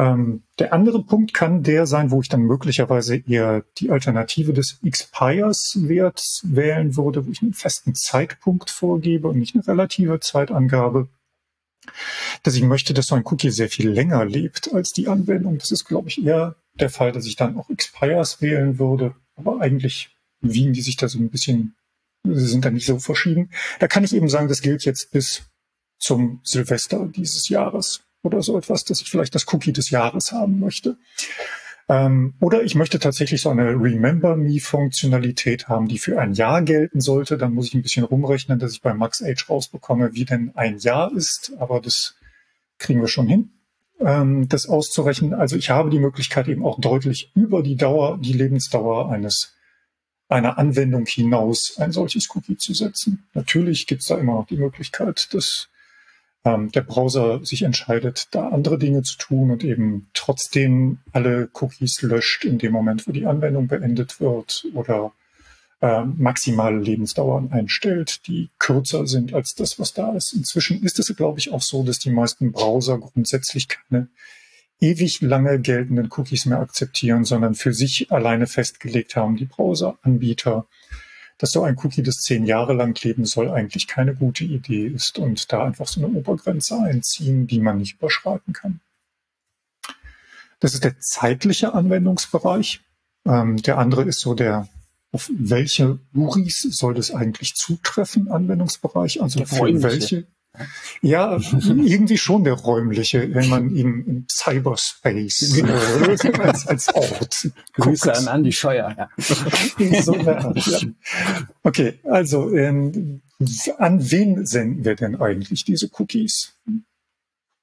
S3: Ähm, der andere Punkt kann der sein, wo ich dann möglicherweise eher die Alternative des Expires-Werts wählen würde, wo ich einen festen Zeitpunkt vorgebe und nicht eine relative Zeitangabe. Dass ich möchte, dass so ein Cookie sehr viel länger lebt als die Anwendung. Das ist, glaube ich, eher der Fall, dass ich dann auch Expires wählen würde. Aber eigentlich wiegen die sich da so ein bisschen, sie sind da nicht so verschieden. Da kann ich eben sagen, das gilt jetzt bis zum Silvester dieses Jahres oder so etwas, dass ich vielleicht das Cookie des Jahres haben möchte. Ähm, oder ich möchte tatsächlich so eine Remember Me-Funktionalität haben, die für ein Jahr gelten sollte. Dann muss ich ein bisschen rumrechnen, dass ich bei Max Age rausbekomme, wie denn ein Jahr ist. Aber das kriegen wir schon hin, ähm, das auszurechnen. Also ich habe die Möglichkeit eben auch deutlich über die Dauer, die Lebensdauer eines einer Anwendung hinaus ein solches Cookie zu setzen. Natürlich gibt es da immer noch die Möglichkeit, dass ähm, der Browser sich entscheidet, da andere Dinge zu tun und eben trotzdem alle Cookies löscht in dem Moment, wo die Anwendung beendet wird oder äh, maximale Lebensdauern einstellt, die kürzer sind als das, was da ist. Inzwischen ist es, glaube ich, auch so, dass die meisten Browser grundsätzlich keine ewig lange geltenden Cookies mehr akzeptieren, sondern für sich alleine festgelegt haben, die Browseranbieter, dass so ein Cookie, das zehn Jahre lang leben soll, eigentlich keine gute Idee ist und da einfach so eine Obergrenze einziehen, die man nicht überschreiten kann. Das ist der zeitliche Anwendungsbereich. Ähm, der andere ist so der, auf welche URIs soll das eigentlich zutreffen, Anwendungsbereich? Also für welche? Ja, irgendwie schon der räumliche, wenn man ihn im Cyberspace äh, als, als Ort.
S1: Grüße guckt. an Andi Scheuer. Ja.
S3: so ja. Okay, also ähm, an wen senden wir denn eigentlich diese Cookies?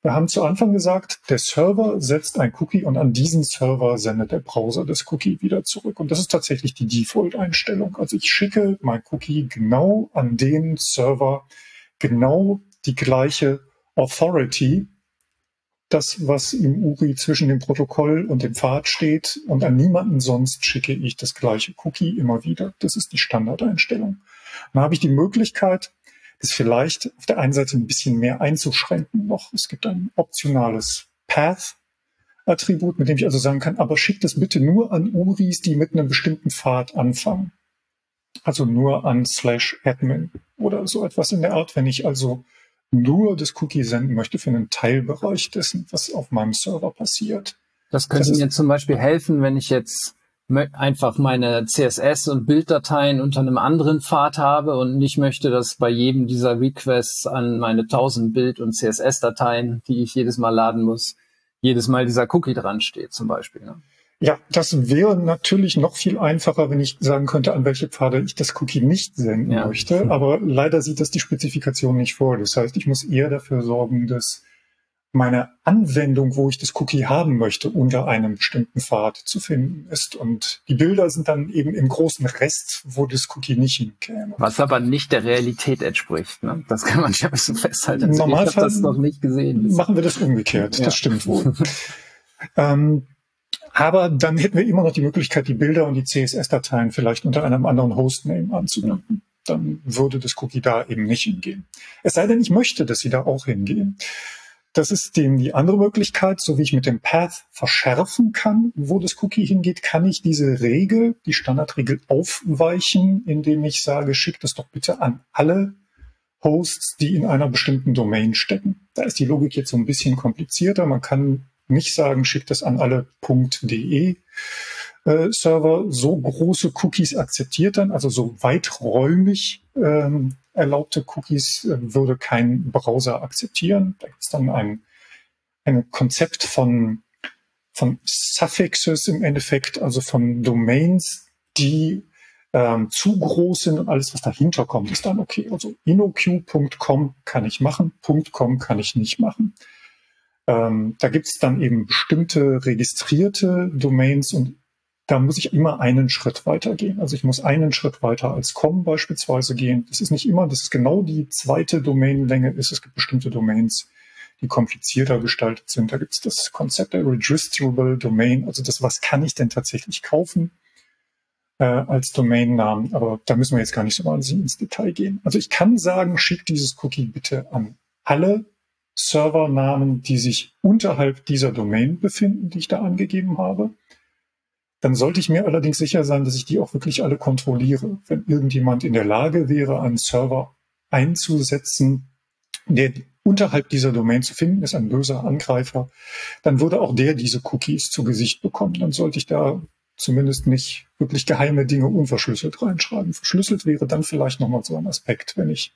S3: Wir haben zu Anfang gesagt, der Server setzt ein Cookie und an diesen Server sendet der Browser das Cookie wieder zurück. Und das ist tatsächlich die Default-Einstellung. Also ich schicke mein Cookie genau an den Server, genau die gleiche Authority, das, was im URI zwischen dem Protokoll und dem Pfad steht und an niemanden sonst schicke ich das gleiche Cookie immer wieder. Das ist die Standardeinstellung. Dann habe ich die Möglichkeit, das vielleicht auf der einen Seite ein bisschen mehr einzuschränken noch. Es gibt ein optionales Path-Attribut, mit dem ich also sagen kann, aber schickt es bitte nur an URIs, die mit einem bestimmten Pfad anfangen. Also nur an slash admin oder so etwas in der Art. Wenn ich also nur das Cookie senden möchte für einen Teilbereich dessen, was auf meinem Server passiert.
S1: Das könnte das mir zum Beispiel helfen, wenn ich jetzt einfach meine CSS und Bilddateien unter einem anderen Pfad habe und nicht möchte, dass bei jedem dieser Requests an meine 1000 Bild- und CSS-Dateien, die ich jedes Mal laden muss, jedes Mal dieser Cookie dran steht zum Beispiel. Ne?
S3: Ja, das wäre natürlich noch viel einfacher, wenn ich sagen könnte, an welche Pfade ich das Cookie nicht senden ja. möchte. Aber leider sieht das die Spezifikation nicht vor. Das heißt, ich muss eher dafür sorgen, dass meine Anwendung, wo ich das Cookie haben möchte, unter einem bestimmten Pfad zu finden ist. Und die Bilder sind dann eben im großen Rest, wo das Cookie nicht hinkäme.
S1: Was aber nicht der Realität entspricht. Ne? Das kann man ja so festhalten. Also
S3: Normalfall ich das noch nicht gesehen. Machen wir das umgekehrt. Ja. Das stimmt wohl. ähm, aber dann hätten wir immer noch die Möglichkeit, die Bilder und die CSS-Dateien vielleicht unter einem anderen Hostname anzubinden. Dann würde das Cookie da eben nicht hingehen. Es sei denn, ich möchte, dass sie da auch hingehen. Das ist dem die andere Möglichkeit, so wie ich mit dem Path verschärfen kann, wo das Cookie hingeht, kann ich diese Regel, die Standardregel aufweichen, indem ich sage, schick das doch bitte an alle Hosts, die in einer bestimmten Domain stecken. Da ist die Logik jetzt so ein bisschen komplizierter. Man kann nicht sagen, schickt das an alle .de äh, Server. So große Cookies akzeptiert dann, also so weiträumig ähm, erlaubte Cookies äh, würde kein Browser akzeptieren. Da gibt es dann ein, ein Konzept von, von Suffixes im Endeffekt, also von Domains, die ähm, zu groß sind und alles, was dahinter kommt, ist dann okay. Also inoq.com kann ich machen, .com kann ich nicht machen. Ähm, da gibt es dann eben bestimmte registrierte Domains und da muss ich immer einen Schritt weiter gehen. Also ich muss einen Schritt weiter als com beispielsweise gehen. Das ist nicht immer, das ist genau die zweite Domainlänge ist. Es gibt bestimmte Domains, die komplizierter gestaltet sind. Da gibt es das Konzept der Registrable Domain, also das, was kann ich denn tatsächlich kaufen äh, als Domainnamen. Aber da müssen wir jetzt gar nicht so wahnsinnig ins Detail gehen. Also ich kann sagen, schick dieses Cookie bitte an alle Servernamen, die sich unterhalb dieser Domain befinden, die ich da angegeben habe. Dann sollte ich mir allerdings sicher sein, dass ich die auch wirklich alle kontrolliere. Wenn irgendjemand in der Lage wäre, einen Server einzusetzen, der unterhalb dieser Domain zu finden ist, ein böser Angreifer, dann würde auch der diese Cookies zu Gesicht bekommen. Dann sollte ich da zumindest nicht wirklich geheime Dinge unverschlüsselt reinschreiben. Verschlüsselt wäre dann vielleicht nochmal so ein Aspekt, wenn ich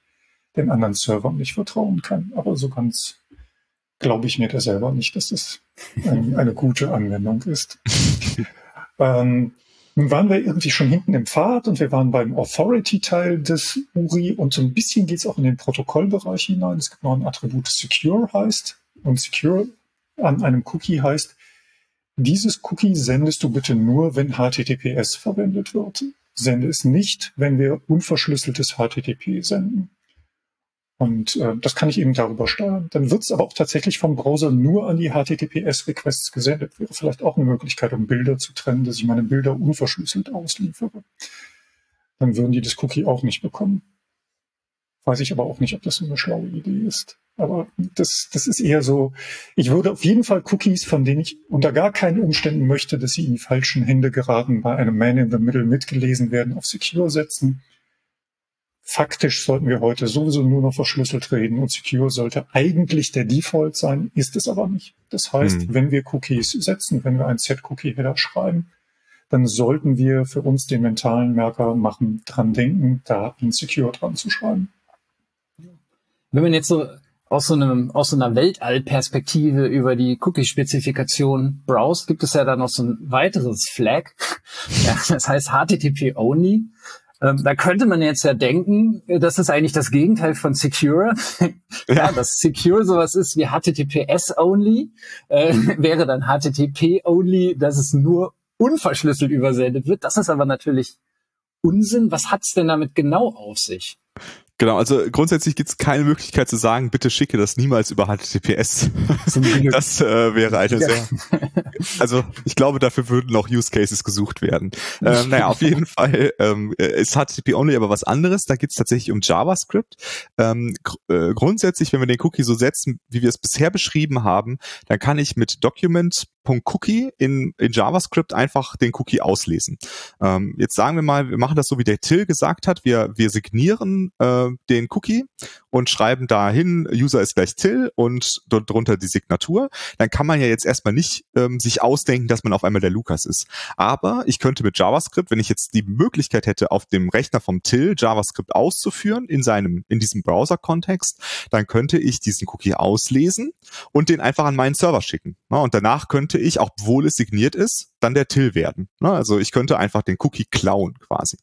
S3: den anderen Servern nicht vertrauen kann. Aber so ganz glaube ich mir da selber nicht, dass das ein, eine gute Anwendung ist. ähm, nun waren wir irgendwie schon hinten im Pfad und wir waren beim Authority-Teil des URI und so ein bisschen geht es auch in den Protokollbereich hinein. Es gibt noch ein Attribut Secure heißt und Secure an einem Cookie heißt, dieses Cookie sendest du bitte nur, wenn HTTPS verwendet wird. Sende es nicht, wenn wir unverschlüsseltes HTTP senden. Und äh, das kann ich eben darüber steuern. Dann wird es aber auch tatsächlich vom Browser nur an die HTTPS-Requests gesendet. Wäre vielleicht auch eine Möglichkeit, um Bilder zu trennen, dass ich meine Bilder unverschlüsselt ausliefere. Dann würden die das Cookie auch nicht bekommen. Weiß ich aber auch nicht, ob das so eine schlaue Idee ist. Aber das, das ist eher so, ich würde auf jeden Fall Cookies, von denen ich unter gar keinen Umständen möchte, dass sie in die falschen Hände geraten, bei einem Man in the Middle mitgelesen werden, auf Secure setzen Faktisch sollten wir heute sowieso nur noch verschlüsselt reden und Secure sollte eigentlich der Default sein, ist es aber nicht. Das heißt, mhm. wenn wir Cookies setzen, wenn wir ein Set-Cookie-Header schreiben, dann sollten wir für uns den mentalen Merker machen, dran denken, da Insecure dran zu schreiben.
S1: Wenn man jetzt so aus so, einem, aus so einer Weltallperspektive über die Cookie-Spezifikation browst, gibt es ja dann noch so ein weiteres Flag. Ja, das heißt HTTP Only. Ähm, da könnte man jetzt ja denken, das ist eigentlich das Gegenteil von Secure. ja. ja, dass Secure sowas ist wie HTTPS only, äh, wäre dann HTTP only, dass es nur unverschlüsselt übersendet wird. Das ist aber natürlich Unsinn. Was hat's denn damit genau auf sich?
S2: Genau, also grundsätzlich gibt es keine Möglichkeit zu sagen, bitte schicke das niemals über HTTPS. das äh, wäre eine ja. sehr. Also ich glaube, dafür würden noch Use Cases gesucht werden. Ähm, naja, auf jeden Fall ähm, ist HTTP only aber was anderes. Da geht es tatsächlich um JavaScript. Ähm, gr äh, grundsätzlich, wenn wir den Cookie so setzen, wie wir es bisher beschrieben haben, dann kann ich mit Document Cookie in, in JavaScript einfach den Cookie auslesen. Ähm, jetzt sagen wir mal, wir machen das so, wie der Till gesagt hat. Wir, wir signieren äh, den Cookie und schreiben dahin, User ist gleich Till und drunter die Signatur. Dann kann man ja jetzt erstmal nicht ähm, sich ausdenken, dass man auf einmal der Lukas ist. Aber ich könnte mit JavaScript, wenn ich jetzt die Möglichkeit hätte, auf dem Rechner vom Till JavaScript auszuführen in seinem, in diesem Browser-Kontext, dann könnte ich diesen Cookie auslesen und den einfach an meinen Server schicken. und danach könnte ich, obwohl es signiert ist, dann der Till werden. Also ich könnte einfach den Cookie klauen quasi.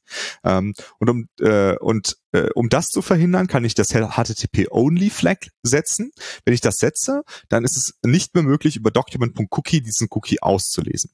S2: Ähm, und um, äh, und äh, um das zu verhindern, kann ich das HTTP-Only-Flag setzen. Wenn ich das setze, dann ist es nicht mehr möglich, über Document.cookie diesen Cookie auszulesen.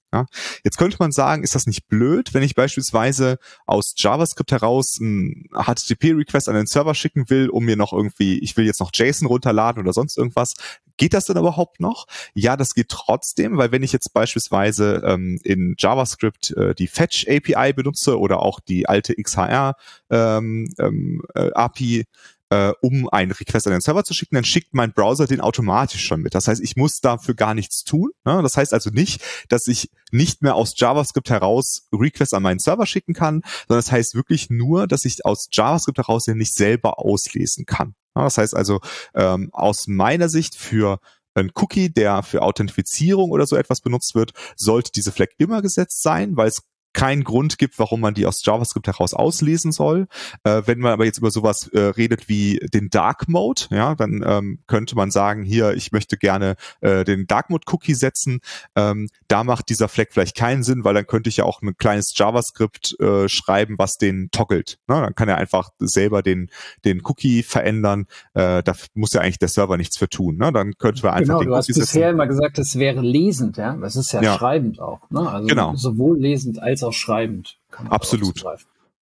S2: Jetzt könnte man sagen, ist das nicht blöd, wenn ich beispielsweise aus JavaScript heraus einen HTTP-Request an den Server schicken will, um mir noch irgendwie, ich will jetzt noch JSON runterladen oder sonst irgendwas, Geht das denn überhaupt noch? Ja, das geht trotzdem, weil wenn ich jetzt beispielsweise ähm, in JavaScript äh, die Fetch API benutze oder auch die alte XHR ähm, ähm, äh, API, äh, um einen Request an den Server zu schicken, dann schickt mein Browser den automatisch schon mit. Das heißt, ich muss dafür gar nichts tun. Ne? Das heißt also nicht, dass ich nicht mehr aus JavaScript heraus Requests an meinen Server schicken kann, sondern das heißt wirklich nur, dass ich aus JavaScript heraus ja nicht selber auslesen kann. Das heißt also ähm, aus meiner Sicht für ein Cookie, der für Authentifizierung oder so etwas benutzt wird, sollte diese Flag immer gesetzt sein, weil es keinen Grund gibt, warum man die aus JavaScript heraus auslesen soll. Äh, wenn man aber jetzt über sowas äh, redet wie den Dark Mode, ja, dann ähm, könnte man sagen, hier, ich möchte gerne äh, den Dark Mode Cookie setzen. Ähm, da macht dieser Flag vielleicht keinen Sinn, weil dann könnte ich ja auch ein kleines JavaScript äh, schreiben, was den toggelt. Ne? Dann kann er einfach selber den, den Cookie verändern. Äh, da muss ja eigentlich der Server nichts für tun. Ne? Dann könnte man einfach
S1: genau, du hast bisher immer gesagt, es wäre lesend, ja. Das ist ja, ja. schreibend auch. Ne? Also genau. sowohl lesend als auch schreibend.
S2: Absolut.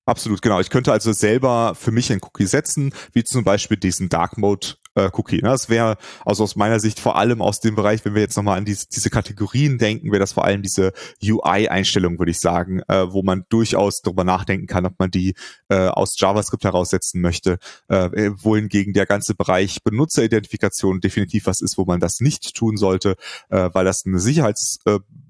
S2: Absolut, genau. Ich könnte also selber für mich einen Cookie setzen, wie zum Beispiel diesen Dark Mode äh, Cookie. Ne? Das wäre also aus meiner Sicht vor allem aus dem Bereich, wenn wir jetzt nochmal an diese, diese Kategorien denken, wäre das vor allem diese UI-Einstellung, würde ich sagen, äh, wo man durchaus darüber nachdenken kann, ob man die äh, aus JavaScript heraussetzen möchte, äh, wohingegen der ganze Bereich Benutzeridentifikation definitiv was ist, wo man das nicht tun sollte, äh, weil das eine Sicherheitsbedenken äh,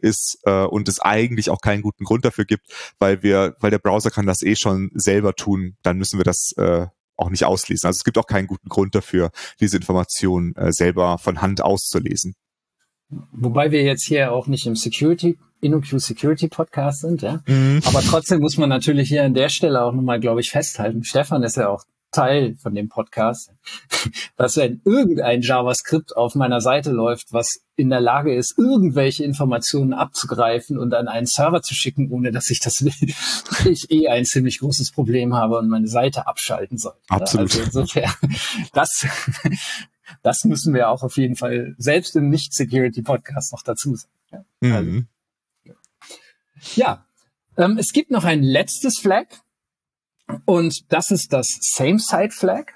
S2: ist äh, und es eigentlich auch keinen guten Grund dafür gibt, weil wir, weil der Browser kann das eh schon selber tun, dann müssen wir das äh, auch nicht ausschließen. Also es gibt auch keinen guten Grund dafür, diese Information äh, selber von Hand auszulesen.
S1: Wobei wir jetzt hier auch nicht im Security, InnoQ Security Podcast sind, ja. Mhm. Aber trotzdem muss man natürlich hier an der Stelle auch nochmal, glaube ich, festhalten. Stefan ist ja auch Teil von dem Podcast, dass wenn irgendein JavaScript auf meiner Seite läuft, was in der Lage ist, irgendwelche Informationen abzugreifen und an einen Server zu schicken, ohne dass ich das will, ich eh ein ziemlich großes Problem habe und meine Seite abschalten soll.
S2: Absolut. Also
S1: insofern, das, das müssen wir auch auf jeden Fall selbst im Nicht-Security-Podcast noch dazu sagen. Ja, mhm. also, ja. Ähm, es gibt noch ein letztes Flag, und das ist das Same-Side-Flag.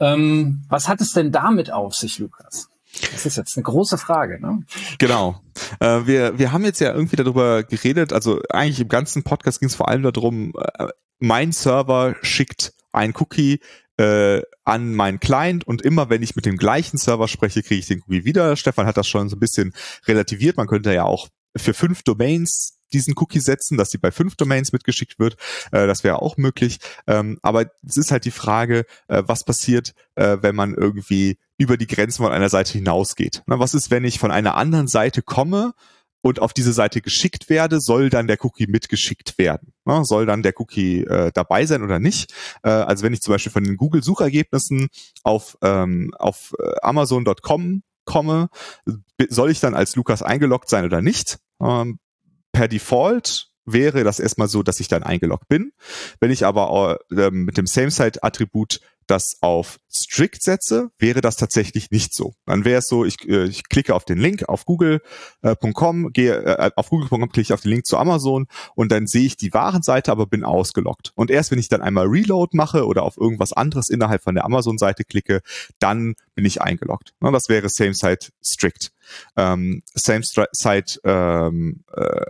S1: Ähm, was hat es denn damit auf sich, Lukas? Das ist jetzt eine große Frage, ne?
S2: Genau. Äh, wir, wir haben jetzt ja irgendwie darüber geredet, also eigentlich im ganzen Podcast ging es vor allem darum, äh, mein Server schickt ein Cookie äh, an meinen Client und immer wenn ich mit dem gleichen Server spreche, kriege ich den Cookie wieder. Stefan hat das schon so ein bisschen relativiert. Man könnte ja auch für fünf Domains diesen Cookie setzen, dass sie bei fünf Domains mitgeschickt wird. Äh, das wäre auch möglich. Ähm, aber es ist halt die Frage, äh, was passiert, äh, wenn man irgendwie über die Grenzen von einer Seite hinausgeht. Na, was ist, wenn ich von einer anderen Seite komme und auf diese Seite geschickt werde, soll dann der Cookie mitgeschickt werden? Na, soll dann der Cookie äh, dabei sein oder nicht? Äh, also wenn ich zum Beispiel von den Google-Suchergebnissen auf, ähm, auf äh, Amazon.com komme, soll ich dann als Lukas eingeloggt sein oder nicht? Ähm, per Default wäre das erstmal so, dass ich dann eingeloggt bin. Wenn ich aber äh, mit dem Same-Site-Attribut das auf strict setze, wäre das tatsächlich nicht so. Dann wäre es so, ich, äh, ich klicke auf den Link auf google.com, äh, gehe äh, auf google.com klicke ich auf den Link zu Amazon und dann sehe ich die Warenseite, aber bin ausgeloggt. Und erst wenn ich dann einmal Reload mache oder auf irgendwas anderes innerhalb von der Amazon-Seite klicke, dann bin ich eingeloggt. Na, das wäre Same-Site strict. Ähm, Same-Site ähm, äh,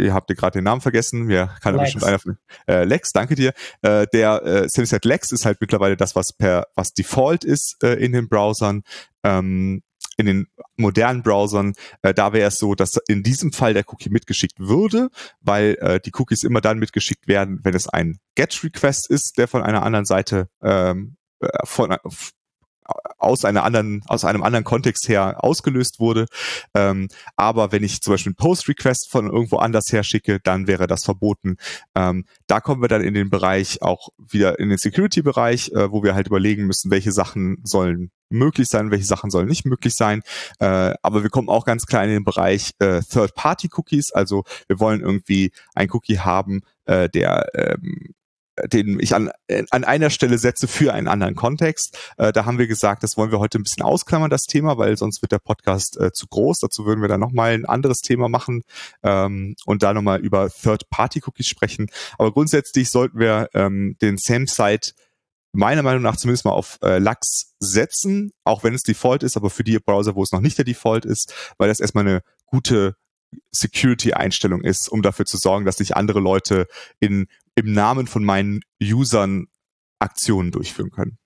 S2: ihr habt ihr gerade den Namen vergessen, mir kann Lex. bestimmt einer von äh, Lex, danke dir. Äh, der äh, Simset Lex ist halt mittlerweile das, was per was Default ist äh, in den Browsern. Ähm, in den modernen Browsern, äh, da wäre es so, dass in diesem Fall der Cookie mitgeschickt würde, weil äh, die Cookies immer dann mitgeschickt werden, wenn es ein GET-Request ist, der von einer anderen Seite ähm, äh, von, aus einer anderen, aus einem anderen Kontext her ausgelöst wurde. Ähm, aber wenn ich zum Beispiel einen Post-Request von irgendwo anders her schicke, dann wäre das verboten. Ähm, da kommen wir dann in den Bereich auch wieder in den Security-Bereich, äh, wo wir halt überlegen müssen, welche Sachen sollen möglich sein, welche Sachen sollen nicht möglich sein. Äh, aber wir kommen auch ganz klar in den Bereich äh, Third-Party-Cookies. Also wir wollen irgendwie ein Cookie haben, äh, der ähm, den ich an, an einer Stelle setze für einen anderen Kontext. Äh, da haben wir gesagt, das wollen wir heute ein bisschen ausklammern, das Thema, weil sonst wird der Podcast äh, zu groß. Dazu würden wir dann nochmal ein anderes Thema machen ähm, und da nochmal über Third-Party-Cookies sprechen. Aber grundsätzlich sollten wir ähm, den Same-Site meiner Meinung nach zumindest mal auf äh, Lux setzen, auch wenn es Default ist, aber für die Browser, wo es noch nicht der Default ist, weil das erstmal eine gute Security-Einstellung ist, um dafür zu sorgen, dass sich andere Leute in im Namen von meinen Usern Aktionen durchführen können.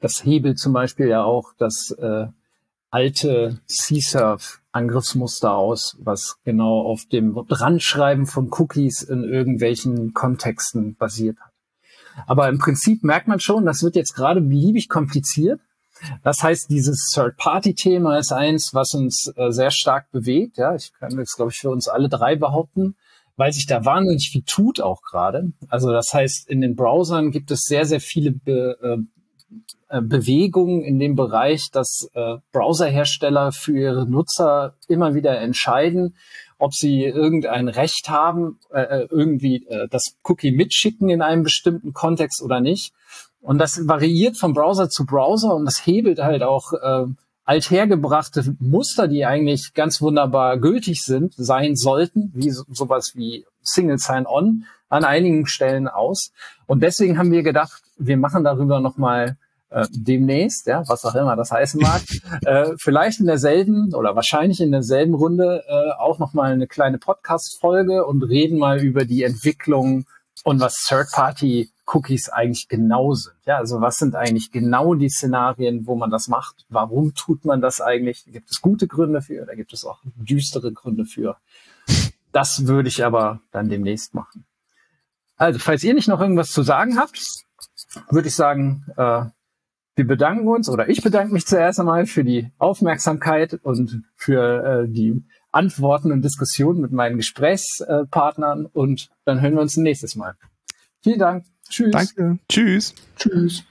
S1: Das hebelt zum Beispiel ja auch das äh, alte C-Surf-Angriffsmuster aus, was genau auf dem Dranschreiben von Cookies in irgendwelchen Kontexten basiert hat. Aber im Prinzip merkt man schon, das wird jetzt gerade beliebig kompliziert. Das heißt, dieses Third-Party-Thema ist eins, was uns äh, sehr stark bewegt. Ja, ich kann das, glaube ich, für uns alle drei behaupten, weil sich da wahnsinnig viel tut auch gerade. Also das heißt, in den Browsern gibt es sehr, sehr viele Be äh, äh Bewegungen in dem Bereich, dass äh, Browserhersteller für ihre Nutzer immer wieder entscheiden, ob sie irgendein Recht haben, äh, äh, irgendwie äh, das Cookie mitschicken in einem bestimmten Kontext oder nicht. Und das variiert von Browser zu Browser und das hebelt halt auch äh, althergebrachte Muster, die eigentlich ganz wunderbar gültig sind, sein sollten, wie so, sowas wie Single Sign-On, an einigen Stellen aus. Und deswegen haben wir gedacht, wir machen darüber nochmal äh, demnächst, ja, was auch immer das heißen mag, äh, vielleicht in derselben oder wahrscheinlich in derselben Runde äh, auch nochmal eine kleine Podcast-Folge und reden mal über die Entwicklung und was Third-Party-Cookies eigentlich genau sind. Ja, also was sind eigentlich genau die Szenarien, wo man das macht? Warum tut man das eigentlich? Gibt es gute Gründe für? Da gibt es auch düstere Gründe für. Das würde ich aber dann demnächst machen. Also, falls ihr nicht noch irgendwas zu sagen habt, würde ich sagen, äh, wir bedanken uns oder ich bedanke mich zuerst einmal für die Aufmerksamkeit und für äh, die Antworten und Diskussionen mit meinen Gesprächspartnern und dann hören wir uns nächstes Mal. Vielen Dank.
S2: Tschüss. Danke. Tschüss. Tschüss.